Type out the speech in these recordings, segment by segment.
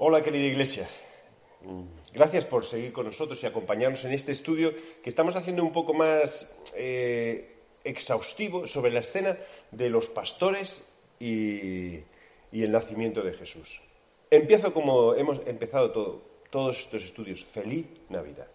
Hola querida iglesia. Gracias por seguir con nosotros y acompañarnos en este estudio que estamos haciendo un poco más eh, exhaustivo sobre la escena de los pastores y, el nacimiento de Jesús. Empiezo como hemos empezado todo, todos estos estudios. Feliz Navidad.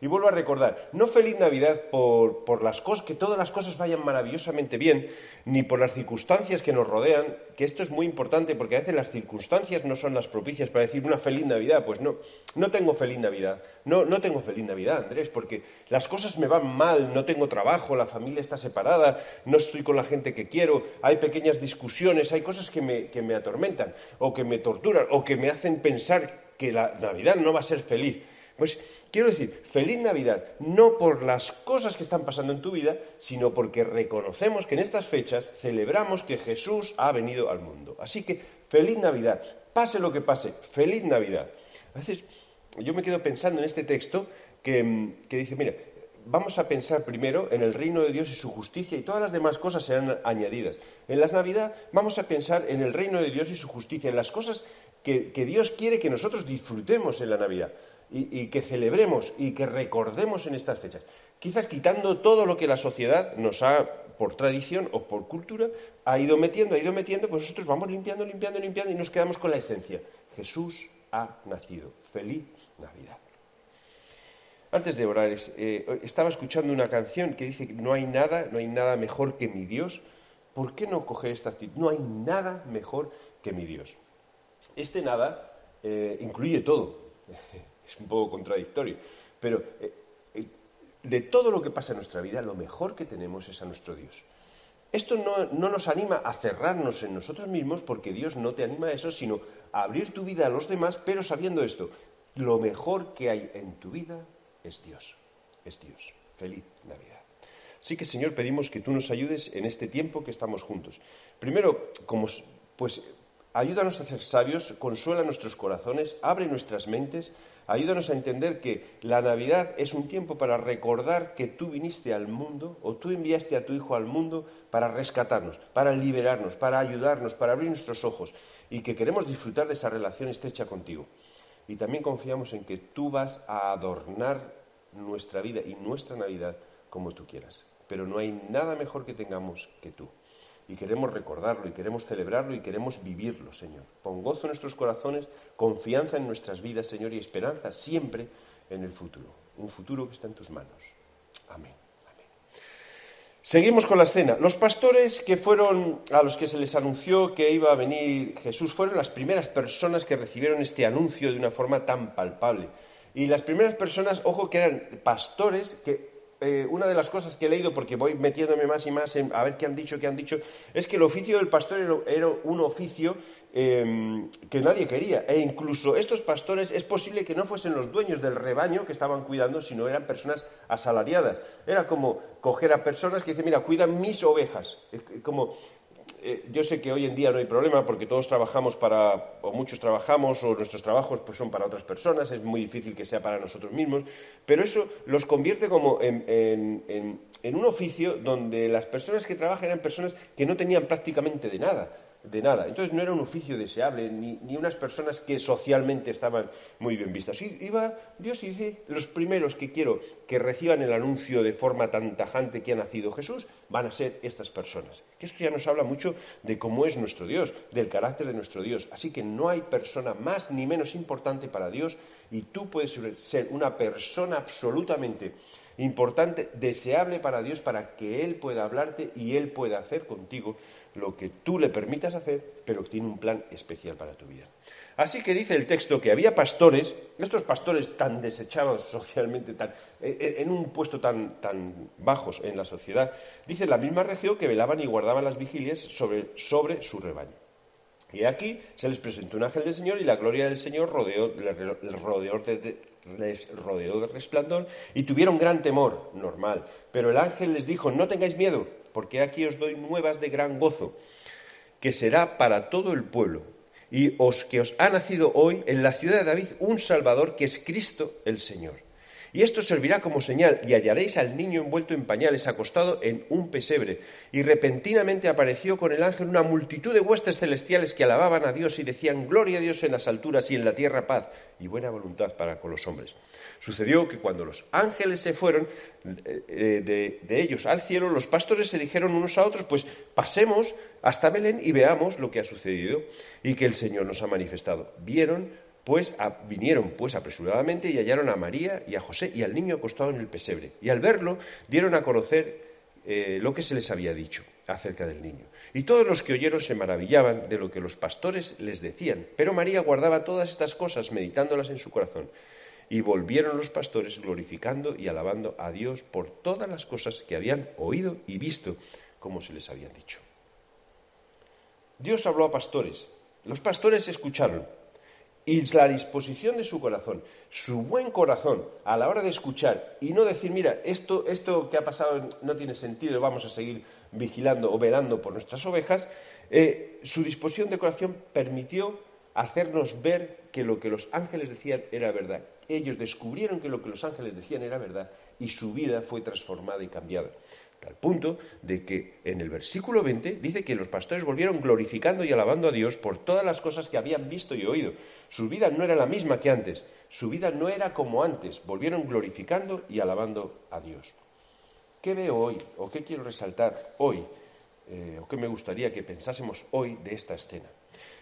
Y vuelvo a recordar, no feliz Navidad por, por las cosas, que todas las cosas vayan maravillosamente bien, ni por las circunstancias que nos rodean, que esto es muy importante porque a veces las circunstancias no son las propicias para decir una feliz Navidad. Pues no, no tengo feliz Navidad. No, no tengo feliz Navidad, Andrés, porque las cosas me van mal, no tengo trabajo, la familia está separada, no estoy con la gente que quiero, hay pequeñas discusiones, hay cosas que me, que me atormentan, o que me torturan, o que me hacen pensar que la Navidad no va a ser feliz. Pues quiero decir, feliz Navidad, no por las cosas que están pasando en tu vida, sino porque reconocemos que en estas fechas celebramos que Jesús ha venido al mundo. Así que feliz Navidad, pase lo que pase, feliz Navidad. A veces yo me quedo pensando en este texto que, que dice, mira, vamos a pensar primero en el reino de Dios y su justicia y todas las demás cosas serán añadidas. En la Navidad vamos a pensar en el reino de Dios y su justicia, en las cosas que, que Dios quiere que nosotros disfrutemos en la Navidad y, que celebremos y que recordemos en estas fechas. Quizás quitando todo lo que la sociedad nos ha, por tradición o por cultura, ha ido metiendo, ha ido metiendo, pues nosotros vamos limpiando, limpiando, limpiando y nos quedamos con la esencia. Jesús ha nacido. Feliz Navidad. Antes de orar, eh, estaba escuchando una canción que dice que no hay nada, no hay nada mejor que mi Dios. ¿Por qué no coger esta actitud? No hay nada mejor que mi Dios. Este nada eh, incluye todo. es un poco contradictorio, pero eh, eh, de todo lo que pasa en nuestra vida, lo mejor que tenemos es a nuestro Dios. Esto no, no, nos anima a cerrarnos en nosotros mismos, porque Dios no te anima a eso, sino a abrir tu vida a los demás, pero sabiendo esto, lo mejor que hay en tu vida es Dios, es Dios. Feliz Navidad. Así que, Señor, pedimos que tú nos ayudes en este tiempo que estamos juntos. Primero, como, pues, ayúdanos a ser sabios, consuela nuestros corazones, abre nuestras mentes, Ayúdanos a entender que la Navidad es un tiempo para recordar que tú viniste al mundo o tú enviaste a tu Hijo al mundo para rescatarnos, para liberarnos, para ayudarnos, para abrir nuestros ojos y que queremos disfrutar de esa relación estrecha contigo. Y también confiamos en que tú vas a adornar nuestra vida y nuestra Navidad como tú quieras. Pero no hay nada mejor que tengamos que tú y queremos recordarlo y queremos celebrarlo y queremos vivirlo, Señor. Pon gozo en nuestros corazones, confianza en nuestras vidas, Señor, y esperanza siempre en el futuro, un futuro que está en tus manos. Amén. Amén. Seguimos con la escena. Los pastores que fueron a los que se les anunció que iba a venir Jesús fueron las primeras personas que recibieron este anuncio de una forma tan palpable. Y las primeras personas, ojo, que eran pastores que eh, una de las cosas que he leído, porque voy metiéndome más y más en, a ver qué han dicho, qué han dicho, es que el oficio del pastor era, un oficio em, que nadie quería. E incluso estos pastores es posible que no fuesen los dueños del rebaño que estaban cuidando, sino eran personas asalariadas. Era como coger a personas que dicen, mira, cuidan mis ovejas. Como eh, yo sé que hoy en día no hay problema porque todos trabajamos para, o muchos trabajamos, o nuestros trabajos pues, son para otras personas, es muy difícil que sea para nosotros mismos, pero eso los convierte como en, en un oficio donde las personas que trabajan eran personas que no tenían prácticamente de nada de nada. Entonces no era un oficio deseable, ni, ni, unas personas que socialmente estaban muy bien vistas. Y iba Dios y dice, los primeros que quiero que reciban el anuncio de forma tan tajante que ha nacido Jesús, van a ser estas personas. Que esto ya nos habla mucho de cómo es nuestro Dios, del carácter de nuestro Dios. Así que no hay persona más ni menos importante para Dios y tú puedes ser una persona absolutamente importante, deseable para Dios, para que Él pueda hablarte y Él pueda hacer contigo lo que tú le permitas hacer, pero tiene un plan especial para tu vida. Así que dice el texto que había pastores, estos pastores tan desechados socialmente, tan, eh, eh, en un puesto tan, tan bajos en la sociedad, dice la misma región que velaban y guardaban las vigilias sobre, sobre su rebaño. Y aquí se les presentó un ángel del Señor y la gloria del Señor rodeó, rodeó de, les rodeó de resplandor y tuvieron gran temor, normal. Pero el ángel les dijo, no tengáis miedo, porque aquí os doy nuevas de gran gozo, que será para todo el pueblo, y os que os ha nacido hoy en la ciudad de David un Salvador que es Cristo el Señor. Y esto servirá como señal, y hallaréis al niño envuelto en pañales, acostado en un pesebre. Y repentinamente apareció con el ángel una multitud de huestes celestiales que alababan a Dios y decían, Gloria a Dios en las alturas y en la tierra paz, y buena voluntad para con los hombres. Sucedió que cuando los ángeles se fueron eh, de, de, ellos al cielo, los pastores se dijeron unos a otros, pues pasemos hasta Belén y veamos lo que ha sucedido y que el Señor nos ha manifestado. Vieron, pues, vinieron pues apresuradamente y hallaron a María y a José y al niño acostado en el pesebre. Y al verlo, dieron a conocer eh, lo que se les había dicho acerca del niño. Y todos los que oyeron se maravillaban de lo que los pastores les decían. Pero María guardaba todas estas cosas, meditándolas en su corazón. Y volvieron los pastores glorificando y alabando a Dios por todas las cosas que habían oído y visto, como se les había dicho. Dios habló a pastores. Los pastores escucharon. Y la disposición de su corazón, su buen corazón a la hora de escuchar y no decir, mira, esto, esto que ha pasado no tiene sentido, vamos a seguir vigilando o velando por nuestras ovejas, eh, su disposición de corazón permitió hacernos ver que lo que los ángeles decían era verdad. Ellos descubrieron que lo que los ángeles decían era verdad y su vida fue transformada y cambiada. Al punto de que en el versículo 20 dice que los pastores volvieron glorificando y alabando a Dios por todas las cosas que habían visto y oído. Su vida no era la misma que antes, su vida no era como antes, volvieron glorificando y alabando a Dios. ¿Qué veo hoy o qué quiero resaltar hoy eh, o qué me gustaría que pensásemos hoy de esta escena?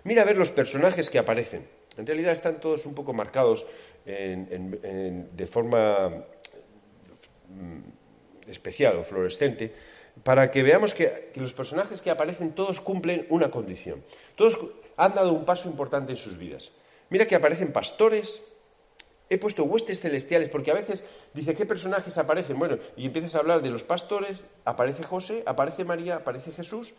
Mira a ver los personajes que aparecen. En realidad están todos un poco marcados de forma mm, especial o fluorescente para que veamos que, que, los personajes que aparecen todos cumplen una condición. Todos han dado un paso importante en sus vidas. Mira que aparecen pastores, he puesto huestes celestiales, porque a veces dice, ¿qué personajes aparecen? Bueno, y empiezas a hablar de los pastores, aparece José, aparece María, aparece Jesús,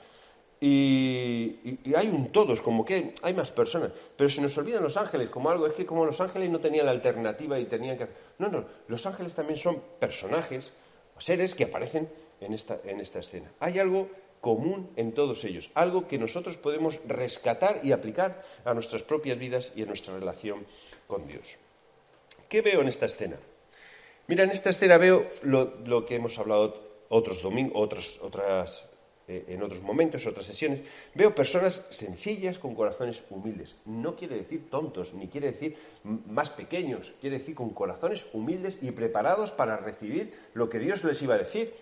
y, hay un todos, como que hay más personas. Pero se nos olvidan los ángeles como algo, es que como los ángeles no tenían la alternativa y tenían que... No, no, los ángeles también son personajes, seres que aparecen en esta, en esta escena. Hay algo común en todos ellos, algo que nosotros podemos rescatar y aplicar a nuestras propias vidas y a nuestra relación con Dios. ¿Qué veo en esta escena? Mira, en esta escena veo lo, que hemos hablado otros domingos, otras eh, en otros momentos, otras sesiones, veo personas sencillas con corazones humildes. No quiere decir tontos, ni quiere decir más pequeños, quiere decir con corazones humildes y preparados para recibir lo que Dios les iba a decir.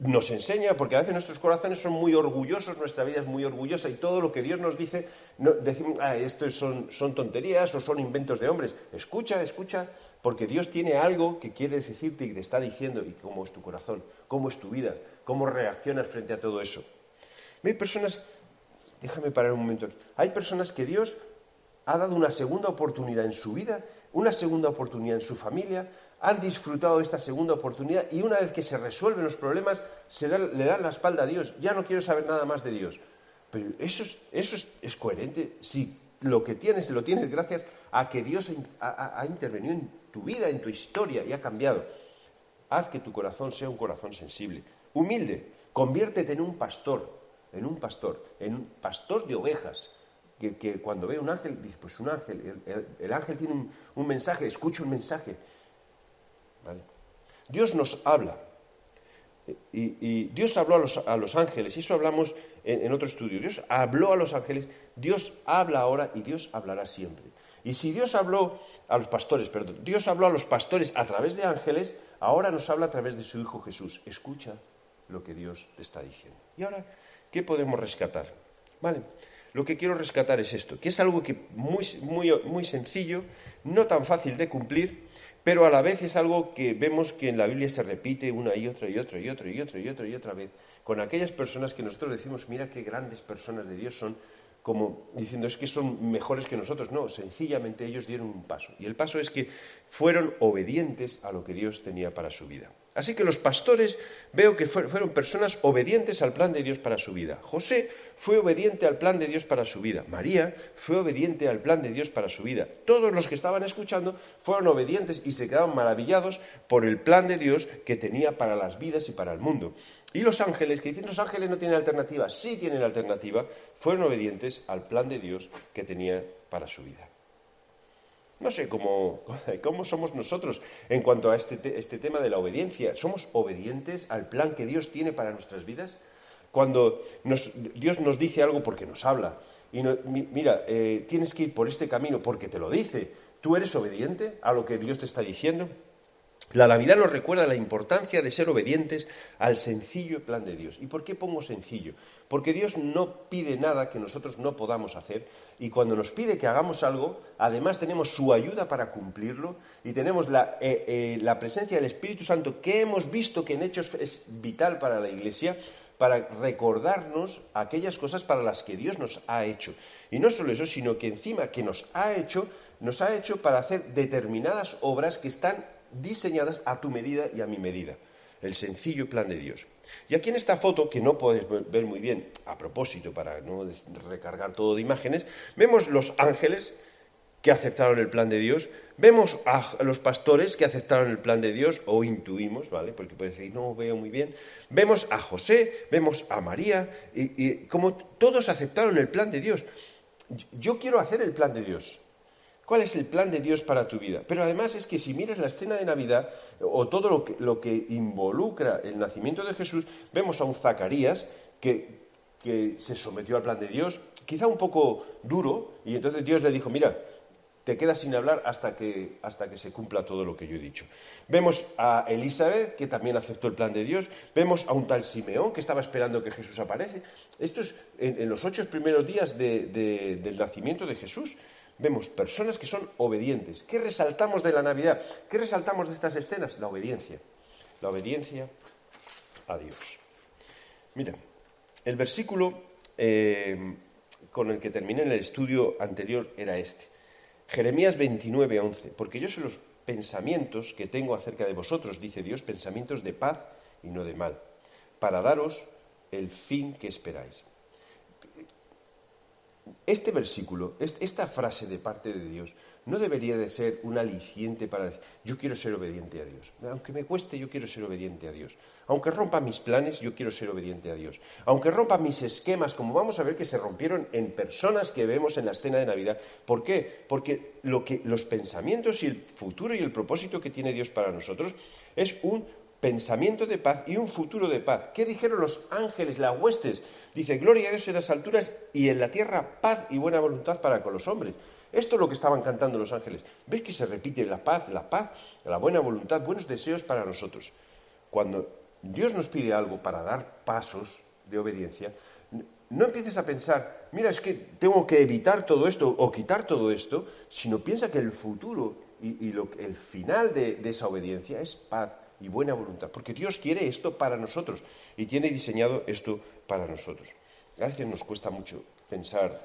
Nos enseña, porque a veces nuestros corazones son muy orgullosos, nuestra vida es muy orgullosa y todo lo que Dios nos dice, decimos, ah, esto son, son tonterías o son inventos de hombres. Escucha, escucha, porque Dios tiene algo que quiere decirte y te está diciendo, y cómo es tu corazón, cómo es tu vida, cómo reaccionas frente a todo eso. Hay personas, déjame parar un momento aquí, hay personas que Dios ha dado una segunda oportunidad en su vida, una segunda oportunidad en su familia, han disfrutado esta segunda oportunidad y una vez que se resuelven los problemas, le dan la espalda a Dios. Ya no quiero saber nada más de Dios. Pero eso es, eso es, coherente si lo que tienes lo tienes gracias a que Dios ha intervenido en tu vida, en tu historia y ha cambiado. Haz que tu corazón sea un corazón sensible humilde, conviértete en un pastor, en un pastor, en un pastor de ovejas, que, cuando ve un ángel, dice, pues un ángel, el, ángel tiene un, mensaje, escucha un mensaje. Dios nos habla. Y, Dios habló a los, ángeles, y eso hablamos en, en, otro estudio. Dios habló a los ángeles, Dios habla ahora y Dios hablará siempre. Y si Dios habló a los pastores, perdón, Dios habló a los pastores a través de ángeles, ahora nos habla a través de su Hijo Jesús. Escucha lo que Dios te está diciendo. Y ahora, ¿qué podemos rescatar? Vale, lo que quiero rescatar es esto, que es algo que muy, muy, muy sencillo, no tan fácil de cumplir, pero a la vez es algo que vemos que en la Biblia se repite una y otra y otra y otra y otra y otra y otra vez, con aquellas personas que nosotros decimos, mira qué grandes personas de Dios son, como diciendo es que son mejores que nosotros. No, sencillamente ellos dieron un paso. Y el paso es que fueron obedientes a lo que Dios tenía para su vida. Así que los pastores veo que fueron personas obedientes al plan de Dios para su vida. José fue obediente al plan de Dios para su vida. María fue obediente al plan de Dios para su vida. Todos los que estaban escuchando fueron obedientes y se quedaron maravillados por el plan de Dios que tenía para las vidas y para el mundo. Y los ángeles, que dicen los ángeles no tienen alternativa, sí tienen alternativa, fueron obedientes al plan de Dios que tenía para su vida. No sé cómo, cómo somos nosotros en cuanto a este, este tema de la obediencia. ¿Somos obedientes al plan que Dios tiene para nuestras vidas? Cuando Dios nos dice algo porque nos habla, y mira, eh, tienes que ir por este camino porque te lo dice, ¿tú eres obediente a lo que Dios te está diciendo? La Navidad nos recuerda la importancia de ser obedientes al sencillo plan de Dios. ¿Y por qué pongo sencillo? Porque Dios no pide nada que nosotros no podamos hacer y cuando nos pide que hagamos algo, además tenemos su ayuda para cumplirlo y tenemos la, eh, eh, la presencia del Espíritu Santo que hemos visto que en Hechos es vital para la Iglesia para recordarnos aquellas cosas para las que Dios nos ha hecho. Y no solo eso, sino que encima que nos ha hecho, nos ha hecho para hacer determinadas obras que están diseñadas a tu medida y a mi medida. El sencillo plan de Dios. Y aquí en esta foto, que no puedes ver muy bien, a propósito, para no recargar todo de imágenes, vemos los ángeles que aceptaron el plan de Dios, vemos a los pastores que aceptaron el plan de Dios, o intuimos, ¿vale? Porque puedes decir, no veo muy bien, vemos a José, vemos a María, y como todos aceptaron el plan de Dios. Yo quiero hacer el plan de Dios, cuál es el plan de Dios para tu vida. Pero además es que si miras la escena de Navidad o todo lo que, lo que involucra el nacimiento de Jesús, vemos a un Zacarías que, que se sometió al plan de Dios, quizá un poco duro, y entonces Dios le dijo, mira, te quedas sin hablar hasta que, hasta que se cumpla todo lo que yo he dicho. Vemos a Elizabeth, que también aceptó el plan de Dios. Vemos a un tal Simeón, que estaba esperando que Jesús aparece. Esto es en, los ocho primeros días del nacimiento de Jesús. Vemos personas que son obedientes. ¿Qué resaltamos de la Navidad? ¿Qué resaltamos de estas escenas? La obediencia. La obediencia a Dios. Mira, el versículo eh, con el que terminé en el estudio anterior era este. Jeremías 29, 11. Porque yo sé los pensamientos que tengo acerca de vosotros, dice Dios, pensamientos de paz y no de mal, para daros el fin que esperáis. Este versículo, esta frase de parte de Dios, no debería de ser un aliciente para decir, yo quiero ser obediente a Dios. Aunque me cueste, yo quiero ser obediente a Dios. Aunque rompa mis planes, yo quiero ser obediente a Dios. Aunque rompa mis esquemas, como vamos a ver que se rompieron en personas que vemos en la escena de Navidad. ¿Por qué? Porque lo que, los pensamientos y el futuro y el propósito que tiene Dios para nosotros es un pensamiento de paz y un futuro de paz. ¿Qué dijeron los ángeles, las huestes? Dice, gloria a Dios en las alturas y en la tierra paz y buena voluntad para con los hombres. Esto es lo que estaban cantando los ángeles. ¿Ves que se repite la paz, la paz, la buena voluntad, buenos deseos para nosotros? Cuando Dios nos pide algo para dar pasos de obediencia, no empieces a pensar, mira, es que tengo que evitar todo esto o quitar todo esto, sino piensa que el futuro y, el final de esa obediencia es paz, y buena voluntad, porque Dios quiere esto para nosotros y tiene diseñado esto para nosotros. A veces nos cuesta mucho pensar,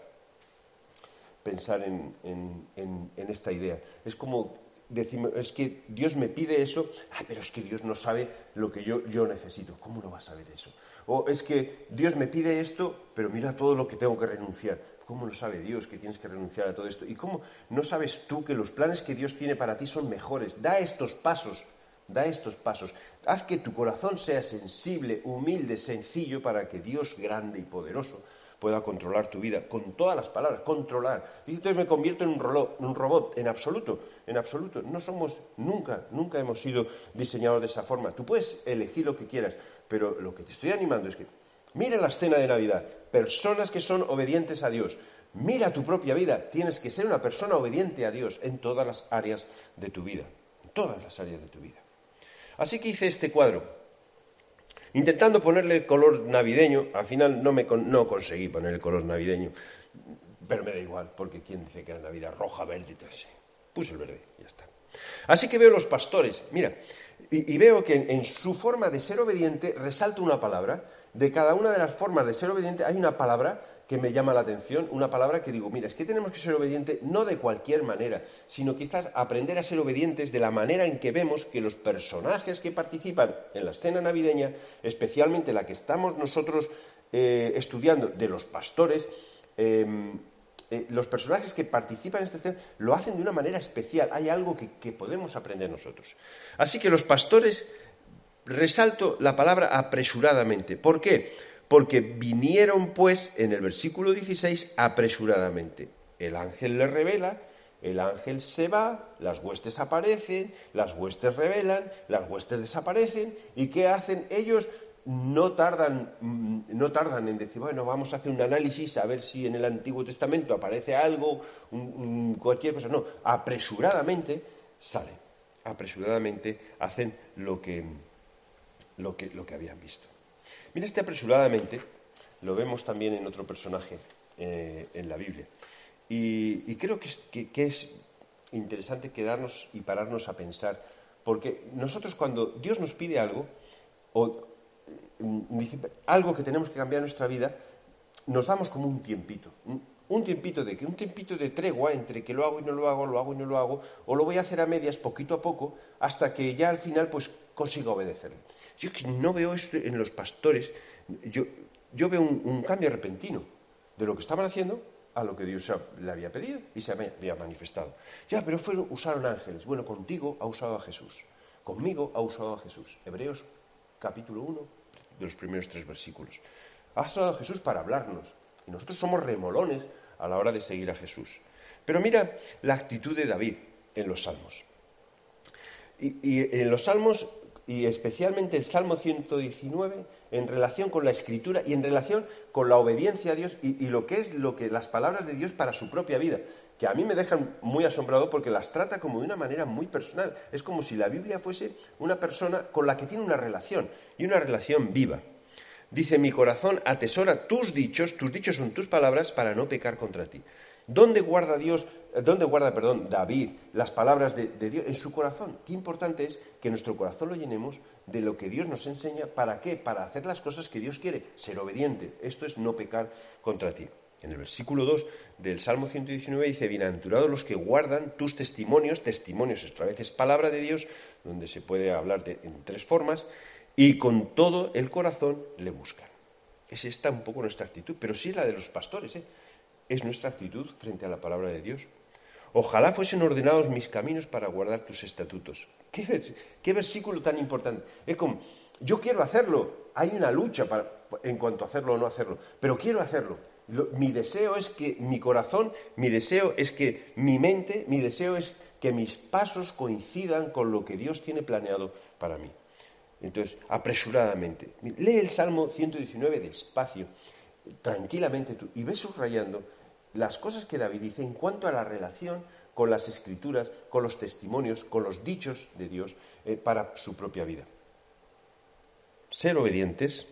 pensar en, esta idea. Es como decimos, es que Dios me pide eso, pero es que Dios no sabe lo que yo, yo necesito. ¿Cómo no va a saber eso? O es que Dios me pide esto, pero mira todo lo que tengo que renunciar. ¿Cómo no sabe Dios que tienes que renunciar a todo esto? ¿Y cómo no sabes tú que los planes que Dios tiene para ti son mejores? Da estos pasos Da estos pasos. Haz que tu corazón sea sensible, humilde, sencillo, para que Dios grande y poderoso pueda controlar tu vida con todas las palabras, controlar. Y entonces me convierto en un, robot, en absoluto, en absoluto. No somos, nunca, nunca hemos sido diseñados de esa forma. Tú puedes elegir lo que quieras, pero lo que te estoy animando es que mira la escena de Navidad, personas que son obedientes a Dios. Mira tu propia vida, tienes que ser una persona obediente a Dios en todas las áreas de tu vida, en todas las áreas de tu vida. Así que hice este cuadro, intentando ponerle color navideño. Al final no, me no conseguí poner el color navideño, pero me da igual, porque ¿quién dice que era Navidad roja, verde? Entonces, puse el verde, ya está. Así que veo los pastores, mira, y, veo que en, su forma de ser obediente resalta una palabra. De cada una de las formas de ser obediente hay una palabra que me llama la atención, una palabra que digo, mira, es que tenemos que ser obedientes no de cualquier manera, sino quizás aprender a ser obedientes de la manera en que vemos que los personajes que participan en la escena navideña, especialmente la que estamos nosotros eh, estudiando de los pastores, em, eh, los personajes que participan en esta escena lo hacen de una manera especial. Hay algo que, que podemos aprender nosotros. Así que los pastores, resalto la palabra apresuradamente. ¿Por qué? Porque vinieron pues en el versículo 16 apresuradamente. El ángel le revela El ángel se va, las huestes aparecen, las huestes revelan, las huestes desaparecen. ¿Y qué hacen ellos? No tardan, mm, no tardan en decir, bueno, vamos a hacer un análisis a ver si en el Antiguo Testamento aparece algo, cualquier cosa. No, apresuradamente salen, apresuradamente hacen lo que, lo que, lo que habían visto. Mira, este apresuradamente lo vemos también en otro personaje eh, en la Biblia. Y, creo que es, interesante quedarnos y pararnos a pensar, porque nosotros cuando Dios nos pide algo, o mm, algo que tenemos que cambiar en nuestra vida, nos damos como un tiempito. Un tiempito de que un tiempito de tregua entre que lo hago y no lo hago, lo hago y no lo hago, o lo voy a hacer a medias poquito a poco, hasta que ya al final pues consiga obedecerle. Yo no veo esto en los pastores, yo, yo veo un cambio repentino de lo que estaban haciendo a lo que Dios le había pedido y se había manifestado. Ya, pero fueron, usaron ángeles. Bueno, contigo ha usado a Jesús. Conmigo ha usado a Jesús. Hebreos capítulo 1, de los primeros tres versículos. Ha usado a Jesús para hablarnos. Y nosotros somos remolones a la hora de seguir a Jesús. Pero mira la actitud de David en los salmos. Y en los salmos, y especialmente el Salmo 119, en relación con la escritura y en relación con la obediencia a Dios y, lo que es lo que las palabras de Dios para su propia vida, que a mí me dejan muy asombrado porque las trata como de una manera muy personal. Es como si la Biblia fuese una persona con la que tiene una relación y una relación viva. Dice, mi corazón atesora tus dichos, tus dichos son tus palabras para no pecar contra ti. ¿Dónde guarda Dios, dónde guarda, perdón, David las palabras de, Dios? En su corazón. Qué importante es que nuestro corazón lo llenemos de lo que Dios nos enseña. ¿Para qué? Para hacer las cosas que Dios quiere, ser obediente. Esto es no pecar contra ti. En el versículo 2 del Salmo 119 dice, bienaventurados los que guardan tus testimonios, testimonios otra vez es palabra de Dios, donde se puede hablar de, en tres formas, y con todo el corazón le buscan. Es esta un poco nuestra actitud, pero sí es la de los pastores, ¿eh? es nuestra actitud frente a la palabra de Dios. Ojalá fuesen ordenados mis caminos para guardar tus estatutos. ¿Qué, versículo tan importante? Es como, yo quiero hacerlo, hay una lucha en cuanto a hacerlo o no hacerlo, pero quiero hacerlo. mi deseo es que mi corazón, mi deseo es que mi mente, mi deseo es que mis pasos coincidan con lo que Dios tiene planeado para mí. Entonces, apresuradamente, lee el Salmo 119 despacio, tranquilamente tú, y ves subrayando las cosas que David dice en cuanto a la relación con las escrituras, con los testimonios, con los dichos de Dios eh, para su propia vida. Ser obedientes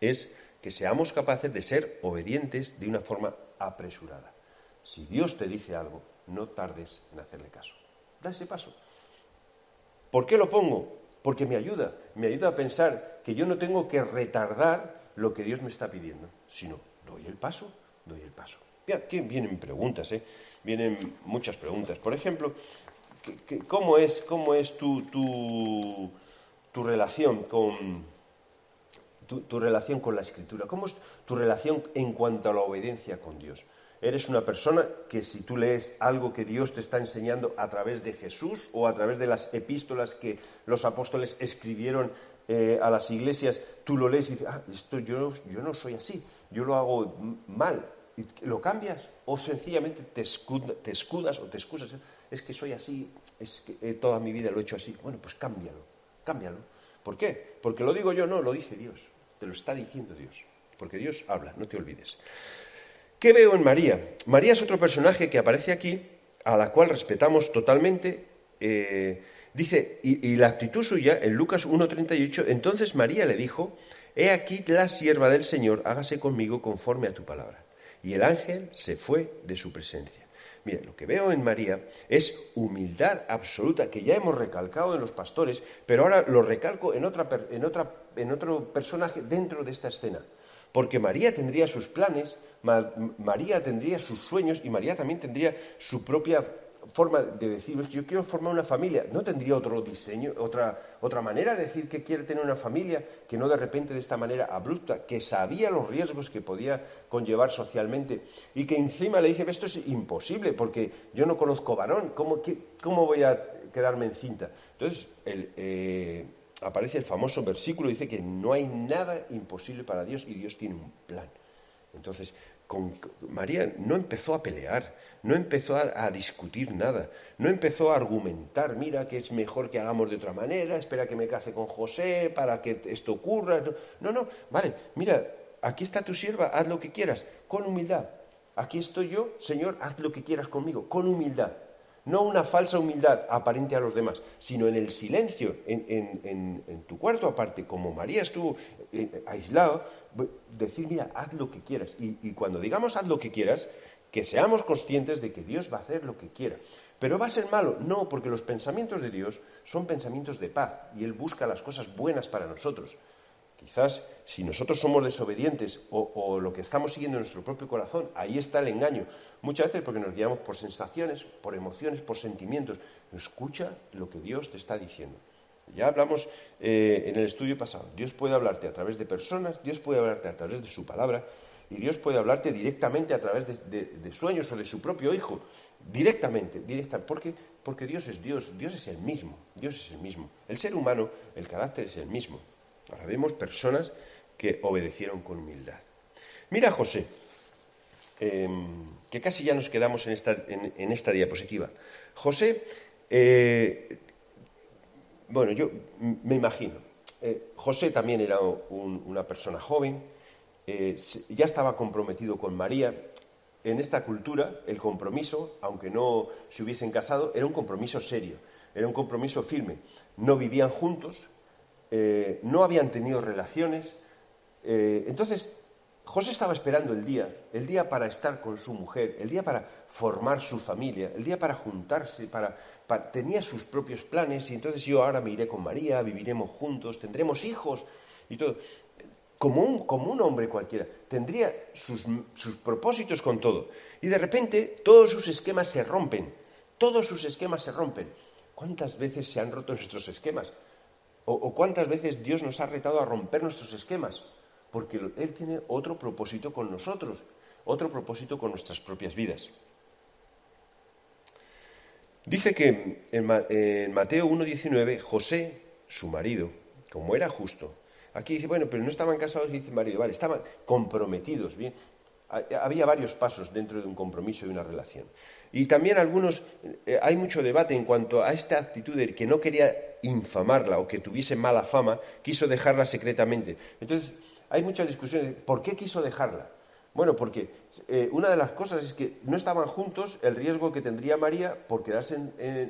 es que seamos capaces de ser obedientes de una forma apresurada. Si Dios te dice algo, no tardes en hacerle caso. Da ese paso. ¿Por qué lo pongo? Porque me ayuda, me ayuda a pensar que yo no tengo que retardar lo que Dios me está pidiendo, sino doy el paso, doy el paso. Vienen preguntas, ¿eh? vienen muchas preguntas. Por ejemplo, ¿cómo es, cómo es tu, tu, relación con, tu, relación con la escritura? ¿Cómo es tu relación en cuanto a la obediencia con Dios? Eres una persona que si tú lees algo que Dios te está enseñando a través de Jesús o a través de las epístolas que los apóstoles escribieron eh, a las iglesias, tú lo lees y dices, ah, esto yo, yo no soy así, yo lo hago mal, ¿Lo cambias? ¿O sencillamente te, escudas o te excusas? Es que soy así, es que eh, toda mi vida lo he hecho así. Bueno, pues cámbialo, cámbialo. ¿Por qué? Porque lo digo yo, no, lo dice Dios. Te lo está diciendo Dios. Porque Dios habla, no te olvides. ¿Qué veo en María? María es otro personaje que aparece aquí, a la cual respetamos totalmente. Eh, dice, y, y, la actitud suya, en Lucas 1.38, entonces María le dijo, He aquí la sierva del Señor, hágase conmigo conforme a tu palabra y el ángel se fue de su presencia. Mira, lo que veo en María es humildad absoluta, que ya hemos recalcado en los pastores, pero ahora lo recalco en, en, en otro personaje dentro de esta escena. Porque María tendría sus planes, María tendría sus sueños y María también tendría su propia forma de decir, yo quiero formar una familia, no tendría otro diseño, otra, otra manera de decir que quiere tener una familia, que no de repente de esta manera abrupta, que sabía los riesgos que podía conllevar socialmente y que encima le dice, esto es imposible porque yo no conozco varón, ¿cómo, cómo voy a quedarme encinta? Entonces, eh, aparece el famoso versículo, dice que no hay nada imposible para Dios y Dios tiene un plan. Entonces, María no empezó a pelear, no empezó a, discutir nada, no empezó a argumentar, mira que es mejor que hagamos de otra manera, espera que me case con José para que esto ocurra. No, no, vale, mira, aquí está tu sierva, haz lo que quieras, con humildad. Aquí estoy yo, Señor, haz lo que quieras conmigo, con humildad. No una falsa humildad aparente a los demás, sino en el silencio, en, tu cuarto aparte, como María estuvo eh, aislado, decir, mira, haz lo que quieras. y cuando digamos haz lo que quieras, que seamos conscientes de que Dios va a hacer lo que quiera. ¿Pero va a ser malo? No, porque los pensamientos de Dios son pensamientos de paz y Él busca las cosas buenas para nosotros. Quizás si nosotros somos desobedientes o, lo que estamos siguiendo en nuestro propio corazón, ahí está el engaño. Muchas veces porque nos guiamos por sensaciones, por emociones, por sentimientos. Escucha lo que Dios te está diciendo. Ya hablamos eh, en el estudio pasado. Dios puede hablarte a través de personas, Dios puede hablarte a través de su palabra, y Dios puede hablarte directamente a través de, sueños o de su propio hijo. Directamente, directa, porque, porque Dios es Dios, Dios es el mismo, Dios es el mismo. El ser humano, el carácter es el mismo. Ahora vemos personas que obedecieron con humildad. Mira José, em, que casi ya nos quedamos en esta, en, esta diapositiva. José, eh, bueno, yo me imagino, eh, José también era una persona joven, eh, ya estaba comprometido con María. En esta cultura, el compromiso, aunque no se hubiesen casado, era un compromiso serio, era un compromiso firme. No vivían juntos, eh, no habían tenido relaciones. Entonces, José estaba esperando el día, el día para estar con su mujer, el día para formar su familia, el día para juntarse, para, tenía sus propios planes y entonces yo ahora me iré con María, viviremos juntos, tendremos hijos y todo como un, como un hombre cualquiera, tendría sus, propósitos con todo. Y de repente todos sus esquemas se rompen, todos sus esquemas se rompen. ¿Cuántas veces se han roto nuestros esquemas? ¿O, cuántas veces Dios nos ha retado a romper nuestros esquemas? Porque Él tiene otro propósito con nosotros, otro propósito con nuestras propias vidas. Dice que en, Mateo 1.19, José, su marido, como era justo, Aquí dice, bueno, pero no estaban casados, dice marido, vale, estaban comprometidos, bien. Había varios pasos dentro de un compromiso y una relación. Y también algunos, eh, hay mucho debate en cuanto a esta actitud de que no quería infamarla o que tuviese mala fama, quiso dejarla secretamente. Entonces, hay muchas discusiones. ¿Por qué quiso dejarla? Bueno, porque eh, una de las cosas es que no estaban juntos, el riesgo que tendría María por quedarse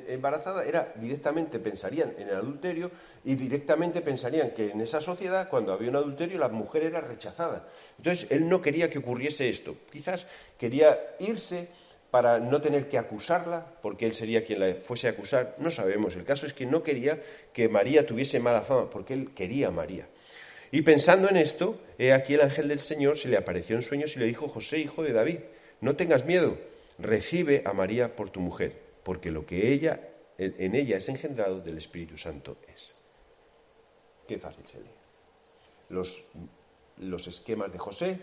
embarazada era directamente pensarían en el adulterio y directamente pensarían que en esa sociedad, cuando había un adulterio, la mujer era rechazada. Entonces, él no quería que ocurriese esto. Quizás quería irse para no tener que acusarla, porque él sería quien la fuese a acusar, no sabemos. El caso es que no quería que María tuviese mala fama, porque él quería a María. Y pensando en esto, he aquí el ángel del Señor se le apareció en sueños y le dijo, José, hijo de David, no tengas miedo, recibe a María por tu mujer, porque lo que ella, en ella es engendrado del Espíritu Santo es. Qué fácil se lee. Los, los esquemas de José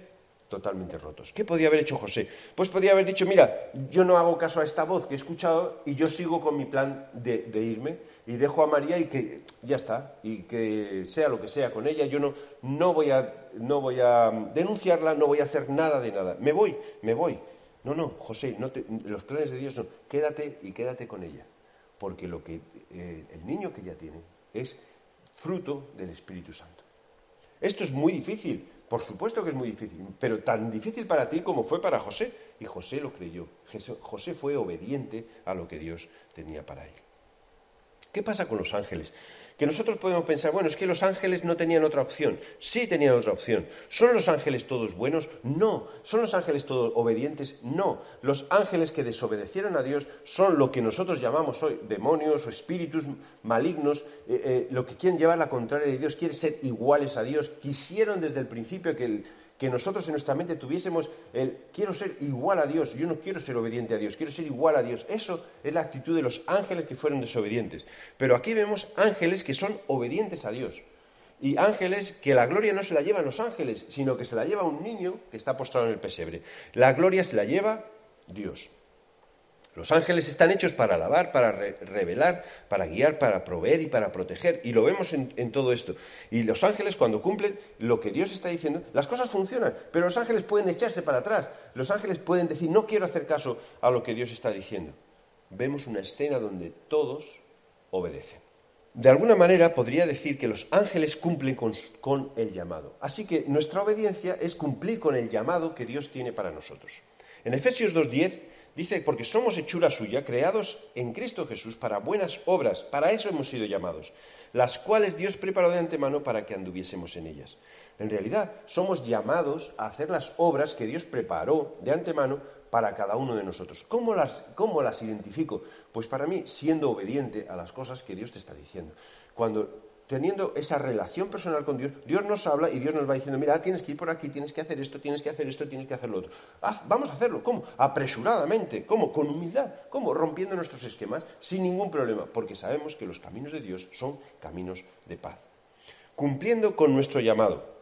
totalmente rotos. ¿Qué podía haber hecho José? Pues podía haber dicho, mira, yo no hago caso a esta voz que he escuchado y yo sigo con mi plan de, irme y dejo a María y que ya está, y que sea lo que sea con ella, yo no, no, voy, a, no voy a denunciarla, no voy a hacer nada de nada. Me voy, me voy. No, no, José, no los planes de Dios no. Quédate y quédate con ella. Porque lo que eh, el niño que ella tiene es fruto del Espíritu Santo. Esto es muy difícil, por supuesto que es muy difícil, pero tan difícil para ti como fue para José. Y José lo creyó. José fue obediente a lo que Dios tenía para él. ¿Qué pasa con los ángeles? Que nosotros podemos pensar, bueno, es que los ángeles no tenían otra opción. Sí tenían otra opción. ¿Son los ángeles todos buenos? No. ¿Son los ángeles todos obedientes? No. Los ángeles que desobedecieron a Dios son lo que nosotros llamamos hoy demonios o espíritus malignos, eh, eh, lo que quieren llevar la contraria de Dios, quieren ser iguales a Dios. Quisieron desde el principio que el, que nosotros en nuestra mente tuviésemos el quiero ser igual a Dios, yo no quiero ser obediente a Dios, quiero ser igual a Dios. Eso es la actitud de los ángeles que fueron desobedientes. Pero aquí vemos ángeles que son obedientes a Dios. Y ángeles que la gloria no se la llevan los ángeles, sino que se la lleva un niño que está postrado en el pesebre. La gloria se la lleva Dios. Los ángeles están hechos para alabar, para revelar, para guiar, para proveer y para proteger. Y lo vemos en, todo esto. Y los ángeles cuando cumplen lo que Dios está diciendo, las cosas funcionan. Pero los ángeles pueden echarse para atrás. Los ángeles pueden decir, no quiero hacer caso a lo que Dios está diciendo. Vemos una escena donde todos obedecen. De alguna manera podría decir que los ángeles cumplen con, con el llamado. Así que nuestra obediencia es cumplir con el llamado que Dios tiene para nosotros. En Efesios 2.10 Dice, porque somos hechura suya, creados en Cristo Jesús para buenas obras, para eso hemos sido llamados, las cuales Dios preparó de antemano para que anduviésemos en ellas. En realidad, somos llamados a hacer las obras que Dios preparó de antemano para cada uno de nosotros. ¿Cómo las, cómo las identifico? Pues para mí, siendo obediente a las cosas que Dios te está diciendo. Cuando teniendo esa relación personal con Dios, Dios nos habla y Dios nos va diciendo, mira, tienes que ir por aquí, tienes que hacer esto, tienes que hacer esto, tienes que hacer lo otro. Vamos a hacerlo. ¿Cómo? Apresuradamente. ¿Cómo? Con humildad. ¿Cómo? Rompiendo nuestros esquemas sin ningún problema, porque sabemos que los caminos de Dios son caminos de paz. Cumpliendo con nuestro llamado.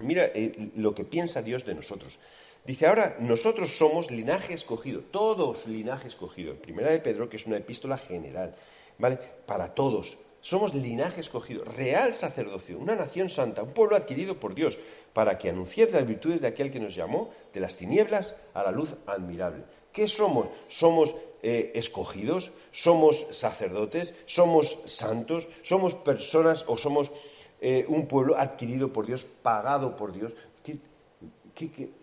Mira eh, lo que piensa Dios de nosotros. Dice ahora, nosotros somos linaje escogido, todos linaje escogido. En primera de Pedro, que es una epístola general, ¿vale? Para todos, somos linaje escogido, real sacerdocio, una nación santa, un pueblo adquirido por Dios, para que anunciéis las virtudes de aquel que nos llamó de las tinieblas a la luz admirable. ¿Qué somos? Somos eh, escogidos, somos sacerdotes, somos santos, somos personas o somos eh, un pueblo adquirido por Dios, pagado por Dios.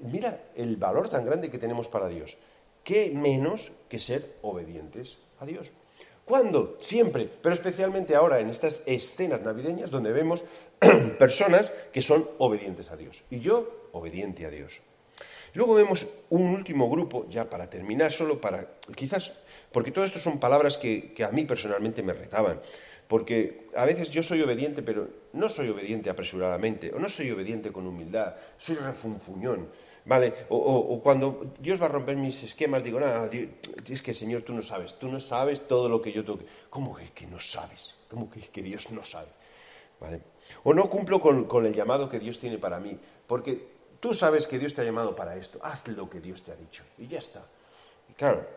mira el valor tan grande que tenemos para Dios. ¿Qué menos que ser obedientes a Dios? ¿Cuándo? Siempre, pero especialmente ahora en estas escenas navideñas donde vemos personas que son obedientes a Dios. Y yo, obediente a Dios. Luego vemos un último grupo, ya para terminar, solo para, quizás, porque todo esto son palabras que, que a mí personalmente me retaban, porque a veces yo soy obediente, pero no soy obediente apresuradamente, o no soy obediente con humildad, soy refunfuñón. ¿Vale? O, cuando Dios va a romper mis esquemas, digo, no, es que Señor, tú no sabes, tú no sabes todo lo que yo tengo que... ¿Cómo es que no sabes? ¿Cómo que, que Dios no sabe? ¿Vale? O no cumplo con, con el llamado que Dios tiene para mí, porque tú sabes que Dios te ha llamado para esto, haz lo que Dios te ha dicho, y ya está. Y claro,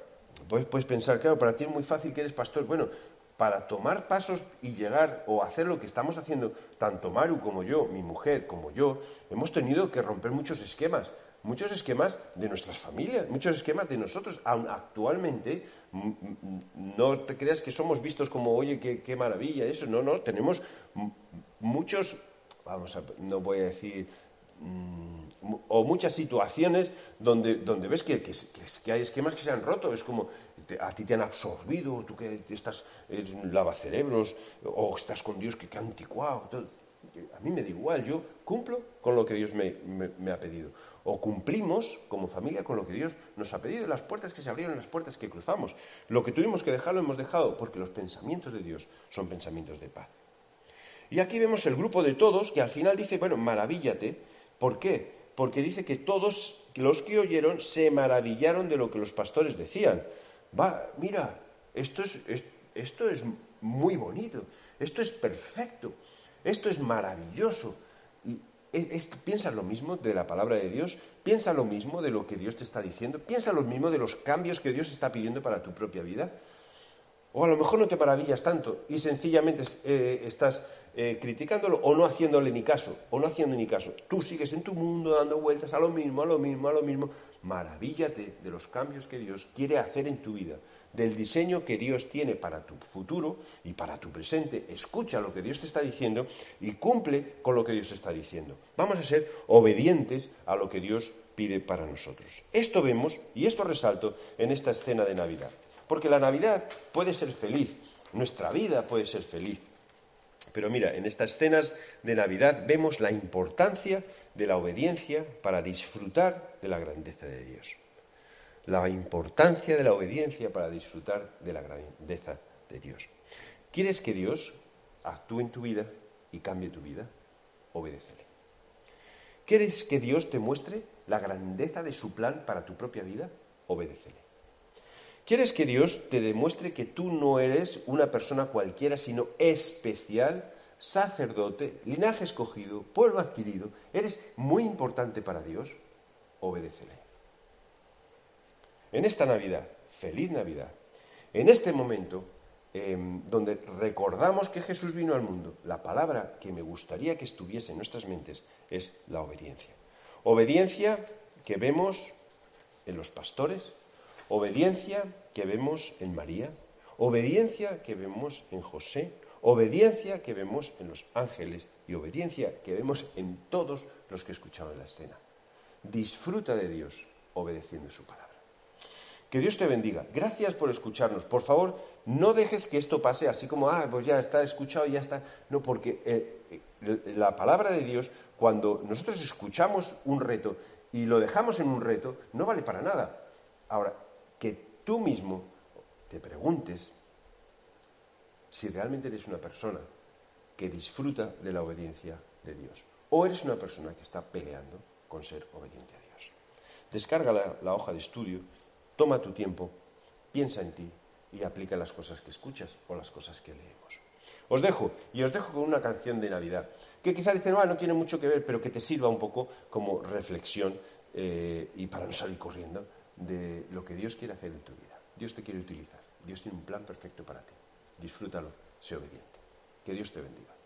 puedes, puedes pensar, claro, para ti es muy fácil que eres pastor. Bueno, para tomar pasos y llegar o hacer lo que estamos haciendo, tanto Maru como yo, mi mujer como yo, hemos tenido que romper muchos esquemas muchos esquemas de nuestras familias, muchos esquemas de nosotros. Aún actualmente, no te creas que somos vistos como, oye, qué, maravilla, eso. No, no, tenemos muchos, vamos a, no voy a decir, mm, o muchas situaciones donde, donde ves que, hay esquemas que se han roto. Es como, a ti te han absorbido, tú que estás en lavacerebros, o estás con Dios que, que anticuado. A mí me da igual, yo cumplo con lo que Dios me ha pedido o cumplimos como familia con lo que Dios nos ha pedido, las puertas que se abrieron, las puertas que cruzamos. Lo que tuvimos que dejar lo hemos dejado, porque los pensamientos de Dios son pensamientos de paz. Y aquí vemos el grupo de todos que al final dice, bueno, maravíllate. ¿Por qué? Porque dice que todos los que oyeron se maravillaron de lo que los pastores decían. Va, mira, esto es, esto es muy bonito, esto es perfecto, esto es maravilloso. ¿Piensas lo mismo de la palabra de Dios? ¿Piensa lo mismo de lo que Dios te está diciendo? ¿Piensa lo mismo de los cambios que Dios está pidiendo para tu propia vida? O a lo mejor no te maravillas tanto y sencillamente eh, estás eh, criticándolo o no haciéndole ni caso, o no haciendo ni caso. Tú sigues en tu mundo dando vueltas a lo mismo, a lo mismo, a lo mismo. Maravíllate de los cambios que Dios quiere hacer en tu vida del diseño que Dios tiene para tu futuro y para tu presente. Escucha lo que Dios te está diciendo y cumple con lo que Dios te está diciendo. Vamos a ser obedientes a lo que Dios pide para nosotros. Esto vemos y esto resalto en esta escena de Navidad. Porque la Navidad puede ser feliz, nuestra vida puede ser feliz. Pero mira, en estas escenas de Navidad vemos la importancia de la obediencia para disfrutar de la grandeza de Dios la importancia de la obediencia para disfrutar de la grandeza de Dios. ¿Quieres que Dios actúe en tu vida y cambie tu vida? Obedécele. ¿Quieres que Dios te muestre la grandeza de su plan para tu propia vida? Obedécele. ¿Quieres que Dios te demuestre que tú no eres una persona cualquiera, sino especial, sacerdote, linaje escogido, pueblo adquirido? ¿Eres muy importante para Dios? Obedécele. En esta Navidad, feliz Navidad. En este momento, em, donde recordamos que Jesús vino al mundo, la palabra que me gustaría que estuviese en nuestras mentes es la obediencia. Obediencia que vemos en los pastores, obediencia que vemos en María, obediencia que vemos en José, obediencia que vemos en los ángeles y obediencia que vemos en todos los que escuchaban la escena. Disfruta de Dios obedeciendo su palabra. Que Dios te bendiga. Gracias por escucharnos. Por favor, no dejes que esto pase así como, ah, pues ya está escuchado ya está. No, porque eh, eh, la palabra de Dios, cuando nosotros escuchamos un reto y lo dejamos en un reto, no vale para nada. Ahora, que tú mismo te preguntes si realmente eres una persona que disfruta de la obediencia de Dios o eres una persona que está peleando con ser obediente a Dios. Descarga la, hoja de estudio, toma tu tiempo, piensa en ti y aplica las cosas que escuchas o las cosas que leemos. Os dejo, y os dejo con una canción de Navidad, que quizás dicen, no, no tiene mucho que ver, pero que te sirva un poco como reflexión eh, y para no salir corriendo de lo que Dios quiere hacer en tu vida. Dios te quiere utilizar. Dios tiene un plan perfecto para ti. Disfrútalo, sé obediente. Que Dios te bendiga.